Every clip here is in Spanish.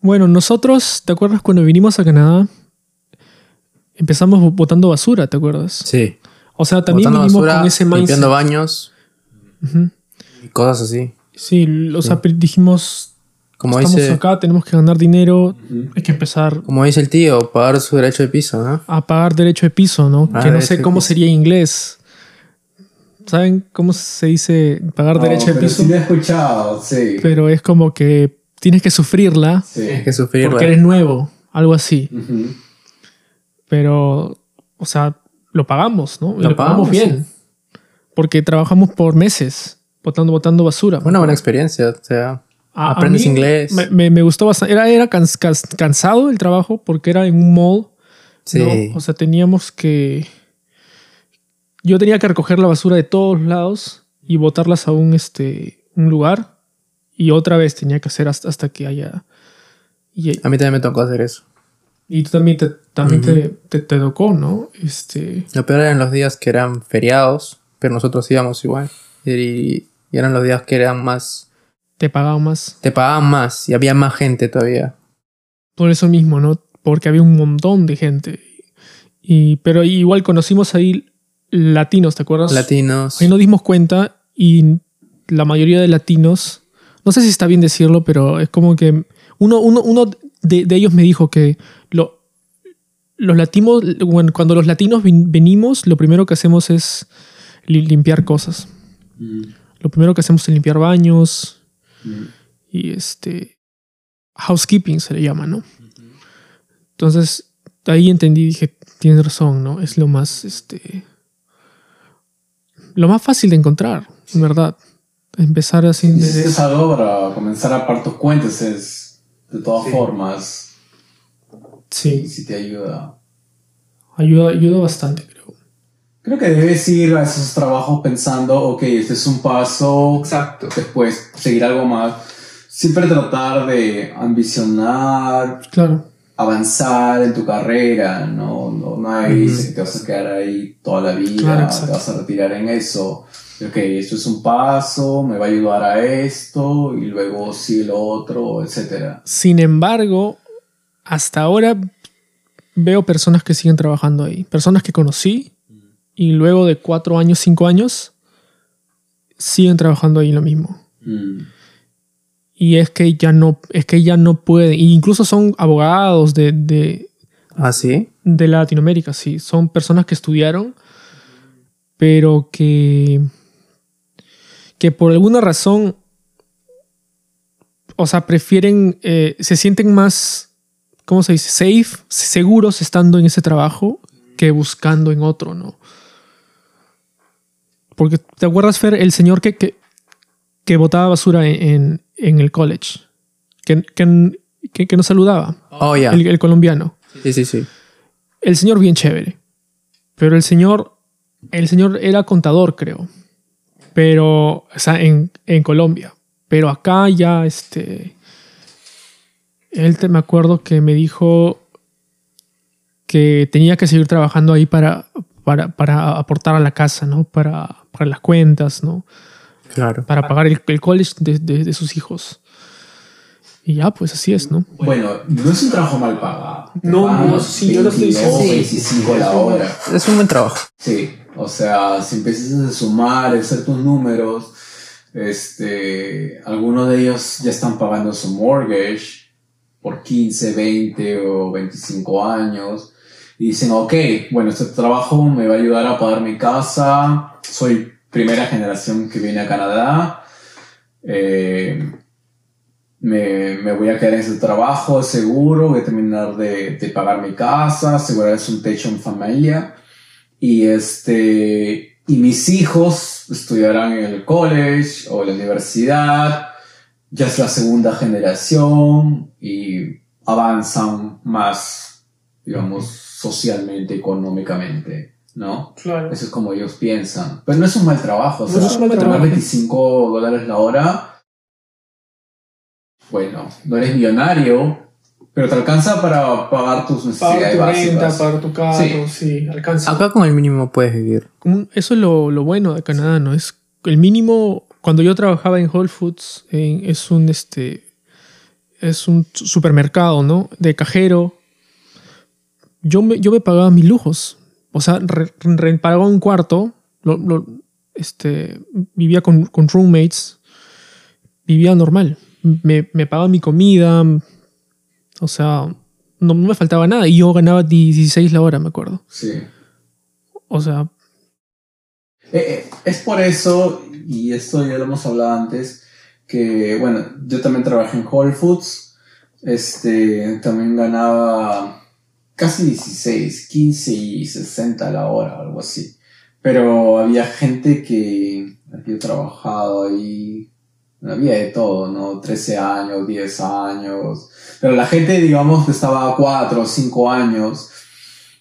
Bueno, nosotros, ¿te acuerdas cuando vinimos a Canadá? Empezamos bo- botando basura, ¿te acuerdas? Sí. O sea, también Botando vinimos basura, con ese mindset. limpiando baños y cosas así. Sí, o sea, dijimos, Como estamos dice, acá, tenemos que ganar dinero, hay que empezar como dice el tío, pagar su derecho de piso, ¿no? a pagar derecho de piso, ¿no? Ah, que no sé cómo sería en inglés. ¿Saben cómo se dice pagar No, derecho de pero piso? Sí, lo he escuchado, sí. Pero es como que tienes que sufrirla sí. Tienes que sufrir. porque eres nuevo, algo así. Pero, o sea, lo pagamos, ¿no? Y Lo lo, pagamos, pagamos, bien. Porque trabajamos por meses botando, botando basura. Una buena experiencia, o sea, A- aprendes inglés. Me, me- me gustó bastante. Era, era cansado el trabajo porque era en un mall. Sí. ¿no? O sea, teníamos que. Yo tenía que recoger la basura de todos lados y botarlas a un, este, un lugar. Y otra vez tenía que hacer hasta, hasta que haya. Y, A mí también me tocó hacer eso. y tú también, te, también te, te, te tocó, ¿no? Este. Lo peor eran los días que eran feriados, pero nosotros íbamos igual. Y, y eran los días que eran más... Te pagaban más. Te pagaban más y había más gente todavía. Por eso mismo, ¿no? Porque había un montón de gente. Y, pero igual conocimos ahí latinos, ¿te acuerdas? Latinos. Ahí nos dimos cuenta y la mayoría de latinos, no sé si está bien decirlo, pero es como que uno, uno, uno de, de ellos me dijo que lo, los latinos, bueno, cuando los latinos venimos, lo primero que hacemos es li- limpiar cosas. Mm, Lo primero que hacemos es limpiar baños mm. y este housekeeping se le llama, ¿no? Entonces ahí entendí, dije, tienes razón, ¿no? Es lo más, este, lo más fácil de encontrar, en verdad. Empezar así es algo para comenzar a par tus cuentas es de todas formas Sí, si te ayuda. ayuda, ayuda bastante, creo. Creo que debes ir a esos trabajos pensando, ok, este es un paso, Exacto. después seguir algo más. Siempre tratar de ambicionar, Claro, avanzar en tu carrera, no, no, no hay dice que te vas a quedar ahí toda la vida, Claro, te vas a retirar en eso. Ok, esto es un paso, me va a ayudar a esto, y luego sigue lo otro, etcétera. Sin embargo, hasta ahora veo personas que siguen trabajando ahí. Personas que conocí y luego de cuatro años, cinco años, siguen trabajando ahí lo mismo. Mm. Y es que ya no, es que ya no pueden. E incluso son abogados de, de, ¿Ah, sí? de Latinoamérica, sí. Son personas que estudiaron, pero que, que por alguna razón, o sea, prefieren, eh, se sienten más, ¿cómo se dice? Safe, seguros estando en ese trabajo que buscando en otro, ¿no? Porque, ¿te acuerdas, Fer, el señor que, que, que botaba basura en, en, en el college? Que, que, que, nos saludaba, Oh, ya. el- el colombiano Sí, sí, sí. el señor bien chévere. Pero el señor, el señor era contador, creo. Pero, o sea, en, en Colombia. Pero acá ya, este, él te, me acuerdo que me dijo que tenía que seguir trabajando ahí para, para, para aportar a la casa, ¿no? Para, para las cuentas, ¿no? Claro. Para pagar el, el college de, de- de sus hijos. Y ya, pues así es, ¿no? Bueno, no es un trabajo mal pagado. No, no, sí, yo lo estoy 22, diciendo. 25 la hora. Es un buen trabajo. Sí, o sea, si empiezas a sumar, a hacer tus números, este, algunos de ellos ya están pagando su mortgage por 15, 20 o 25 años. Y dicen, ok, bueno, este trabajo me va a ayudar a pagar mi casa, soy primera generación que viene a Canadá, eh, me, me voy a quedar en ese trabajo seguro, voy a terminar de, de pagar mi casa, asegurarse un techo en familia. Y este, y mis hijos estudiarán en el college o la universidad, ya es la segunda generación y avanzan más, digamos, socialmente, económicamente, ¿no? Claro. Eso es como ellos piensan. Pero no es un mal trabajo, o No es un mal trabajo. 25 dólares la hora. Bueno, no eres millonario, pero te alcanza para pagar tus necesidades básicas. pagar tu carro, sí, alcanza. Acá con el mínimo puedes vivir. Eso es lo, lo bueno de Canadá, ¿no? Es el mínimo. Cuando yo trabajaba en Whole Foods, en- es un este. es un supermercado, ¿no? De cajero. Yo me, yo me pagaba mis lujos. O sea, re- re- pagaba un cuarto. lo- lo- este, vivía con, con roommates. Vivía normal. Me, me pagaba mi comida. O sea, no me faltaba nada. Y yo ganaba 16 la hora, me acuerdo. Sí. O sea, Eh, eh, es por eso, y esto ya lo hemos hablado antes, que, bueno, yo también trabajé en Whole Foods, este, también ganaba casi 16, 15 y 60 a la hora, algo así. Pero había gente que había trabajado ahí, había de todo, ¿no? 13 años, 10 años. Pero la gente, digamos, que estaba a 4 o 5 años,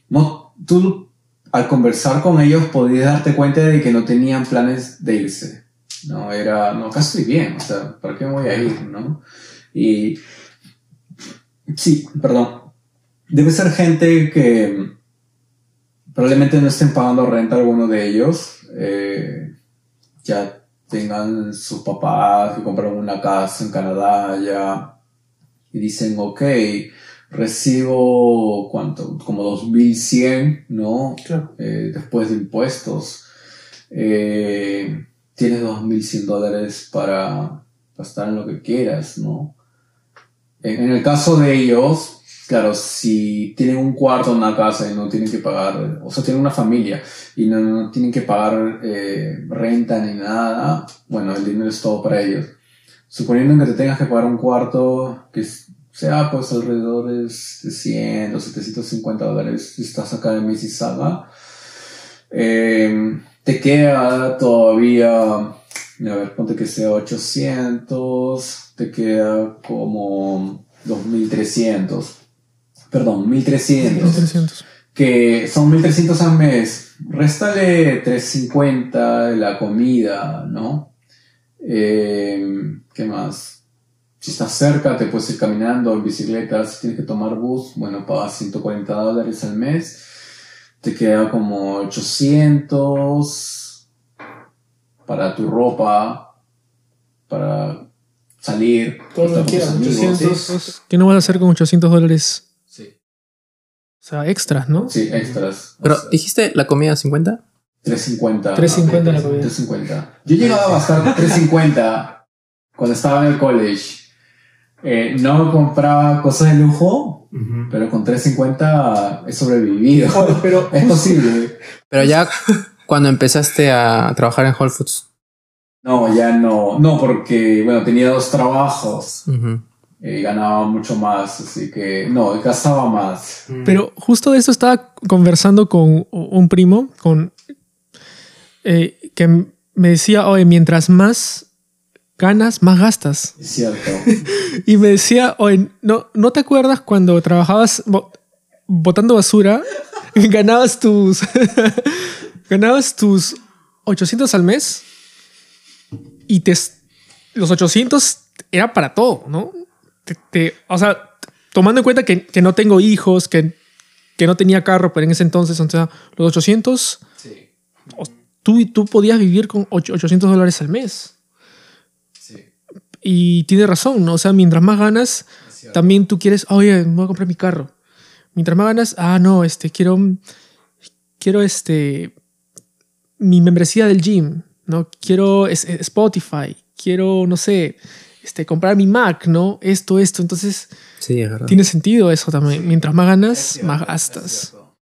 no, tú al conversar con ellos podías darte cuenta de que no tenían planes de irse. No, era, no, acá estoy bien, o sea, ¿para qué me voy a ir, no? Y, sí, perdón. Debe ser gente que probablemente no estén pagando renta alguno de ellos, eh, ya tengan sus papás que compraron una casa en Canadá ya y dicen, ok, recibo, ¿cuánto? Como 2100, ¿no? Claro. Eh, después de impuestos. Eh, tienes 2100 dólares para gastar en lo que quieras, ¿no? En, en el caso de ellos, claro, si tienen un cuarto en una casa y no tienen que pagar, o sea, tienen una familia y no, no tienen que pagar eh, renta ni nada, bueno, el dinero es todo para ellos. Suponiendo que te tengas que pagar un cuarto que sea pues alrededor de 100 o 750 dólares si estás acá en Mississauga, eh, te queda todavía, a ver, ponte que sea 800, te queda como 2300, perdón, 1300 1300. que son 1300 al mes, réstale 350 de la comida, ¿no? Eh, ¿Qué más? Si estás cerca, te puedes ir caminando en bicicleta. Si tienes que tomar bus, bueno, pagas 140 dólares al mes. Te queda como 800 para tu ropa, para salir. estar con tus amigos. ¿Qué no vas a hacer con 800 dólares? Sea, extras, ¿no? sí, extras. O Pero, sea, ¿dijiste la comida 50? 350. 350 la comida. 350. Yo llegaba a gastar 350 cuando estaba en el college. Eh, no compraba cosas de lujo, pero con 350 he sobrevivido. pero es posible. Pero ya cuando empezaste a trabajar en Whole Foods. No, ya no. No, porque, bueno, tenía dos trabajos Ujú. Y ganaba mucho más, así que no, gastaba más. Pero justo de eso estaba conversando con un primo, con eh, que me decía, oye, mientras más ganas, más gastas. Es cierto. Y me decía, oye, ¿no, ¿no te acuerdas cuando trabajabas bo- botando basura? ganabas tus. ganabas tus 800 al mes. Y te, los 800 era para todo, ¿no? Te- te- o sea, tomando en cuenta que, que no tengo hijos, que, que no tenía carro, pero en ese entonces, o sea, los 800, Sí, o- tú, tú podías vivir con ocho- 800 dólares al mes. sí. Y tiene razón, ¿no? O sea, mientras más ganas, también tú quieres, oye, me voy a comprar mi carro. Mientras más ganas, ah, no, este, quiero, quiero, este, mi membresía del gym, ¿no? Quiero es- Spotify, quiero, no sé, este, comprar mi Mac, ¿no? Esto, esto. Entonces, Sí, es verdad. tiene sentido eso también. Mientras más ganas, más gastas.